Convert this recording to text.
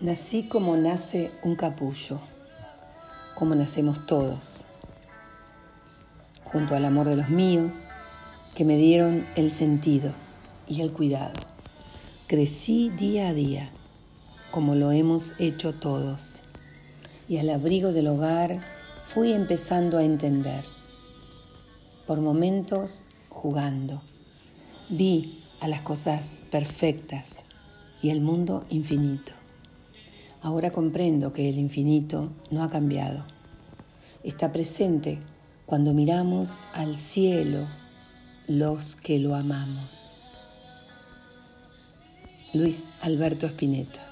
Nací como nace un capullo, como nacemos todos, junto al amor de los míos, que me dieron el sentido y el cuidado. Crecí día a día, como lo hemos hecho todos, y al abrigo del hogar fui empezando a entender, por momentos jugando. Vi a las cosas perfectas y el mundo infinito. Ahora comprendo que el infinito no ha cambiado. Está presente cuando miramos al cielo los que lo amamos. Luis Alberto Spinetta